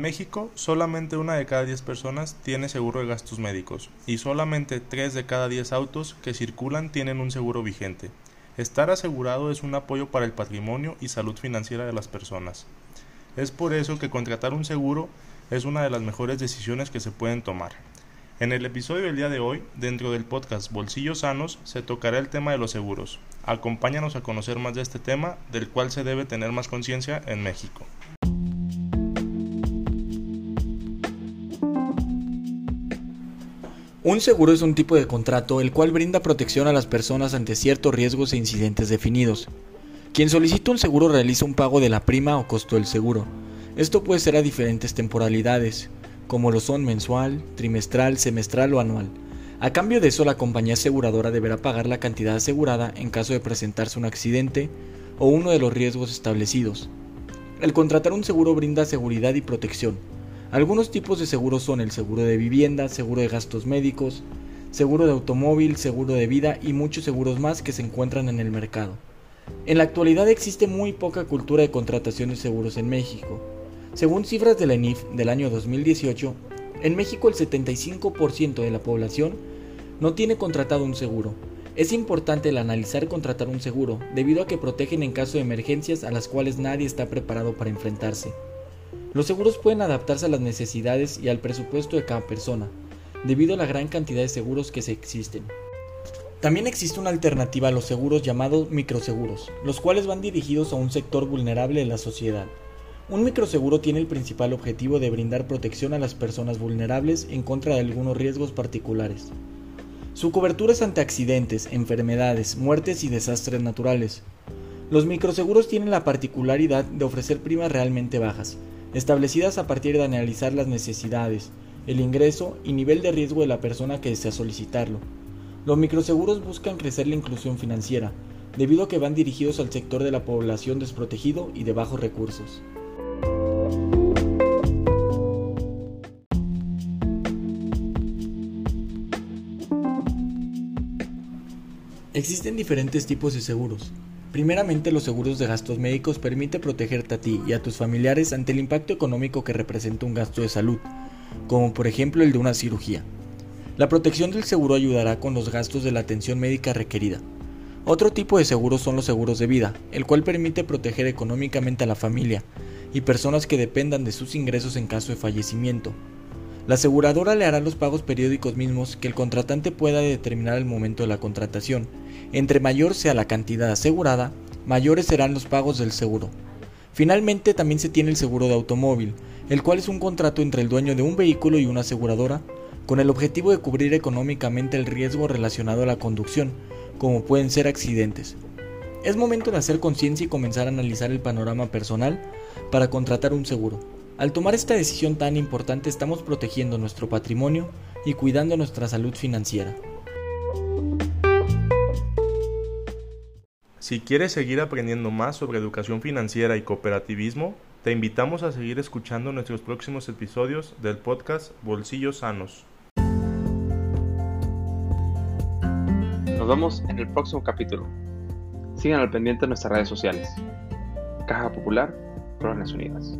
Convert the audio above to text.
México, solamente una de cada 10 personas tiene seguro de gastos médicos y solamente 3 de cada 10 autos que circulan tienen un seguro vigente. Estar asegurado es un apoyo para el patrimonio y salud financiera de las personas. Es por eso que contratar un seguro es una de las mejores decisiones que se pueden tomar. En el episodio del día de hoy, dentro del podcast Bolsillos Sanos, se tocará el tema de los seguros. Acompáñanos a conocer más de este tema, del cual se debe tener más conciencia en México. Un seguro es un tipo de contrato el cual brinda protección a las personas ante ciertos riesgos e incidentes definidos. Quien solicita un seguro realiza un pago de la prima o costo del seguro. Esto puede ser a diferentes temporalidades, como lo son mensual, trimestral, semestral o anual. A cambio de eso, la compañía aseguradora deberá pagar la cantidad asegurada en caso de presentarse un accidente o uno de los riesgos establecidos. El contratar un seguro brinda seguridad y protección, algunos tipos de seguros son el seguro de vivienda, seguro de gastos médicos, seguro de automóvil, seguro de vida y muchos seguros más que se encuentran en el mercado. En la actualidad existe muy poca cultura de contratación de seguros en México. Según cifras de la ENIF del año 2018, en México el 75% de la población no tiene contratado un seguro. Es importante el analizar contratar un seguro, debido a que protegen en caso de emergencias a las cuales nadie está preparado para enfrentarse. Los seguros pueden adaptarse a las necesidades y al presupuesto de cada persona, debido a la gran cantidad de seguros que se existen. También existe una alternativa a los seguros llamados microseguros, los cuales van dirigidos a un sector vulnerable de la sociedad. Un microseguro tiene el principal objetivo de brindar protección a las personas vulnerables en contra de algunos riesgos particulares. Su cobertura es ante accidentes, enfermedades, muertes y desastres naturales. Los microseguros tienen la particularidad de ofrecer primas realmente bajas, establecidas a partir de analizar las necesidades, el ingreso y nivel de riesgo de la persona que desea solicitarlo. Los microseguros buscan crecer la inclusión financiera, debido a que van dirigidos al sector de la población desprotegido y de bajos recursos. Existen diferentes tipos de seguros, Primeramente, los seguros de gastos médicos permiten protegerte a ti y a tus familiares ante el impacto económico que representa un gasto de salud, como por ejemplo el de una cirugía. La protección del seguro ayudará con los gastos de la atención médica requerida. Otro tipo de seguros son los seguros de vida, el cual permite proteger económicamente a la familia y personas que dependan de sus ingresos en caso de fallecimiento. La aseguradora le hará los pagos periódicos mismos que el contratante pueda determinar al momento de la contratación entre mayor sea la cantidad asegurada, mayores serán los pagos del seguro. Finalmente también se tiene el seguro de automóvil, el cual es un contrato entre el dueño de un vehículo y una aseguradora, con el objetivo de cubrir económicamente el riesgo relacionado a la conducción, como pueden ser accidentes. Es momento de hacer conciencia y comenzar a analizar el panorama personal para contratar un seguro. Al tomar esta decisión tan importante estamos protegiendo nuestro patrimonio y cuidando nuestra salud financiera. Si quieres seguir aprendiendo más sobre educación financiera y cooperativismo, te invitamos a seguir escuchando nuestros próximos episodios del podcast Bolsillos Sanos. Nos vemos en el próximo capítulo. Sigan al pendiente de nuestras redes sociales. Caja Popular, Colonias Unidas.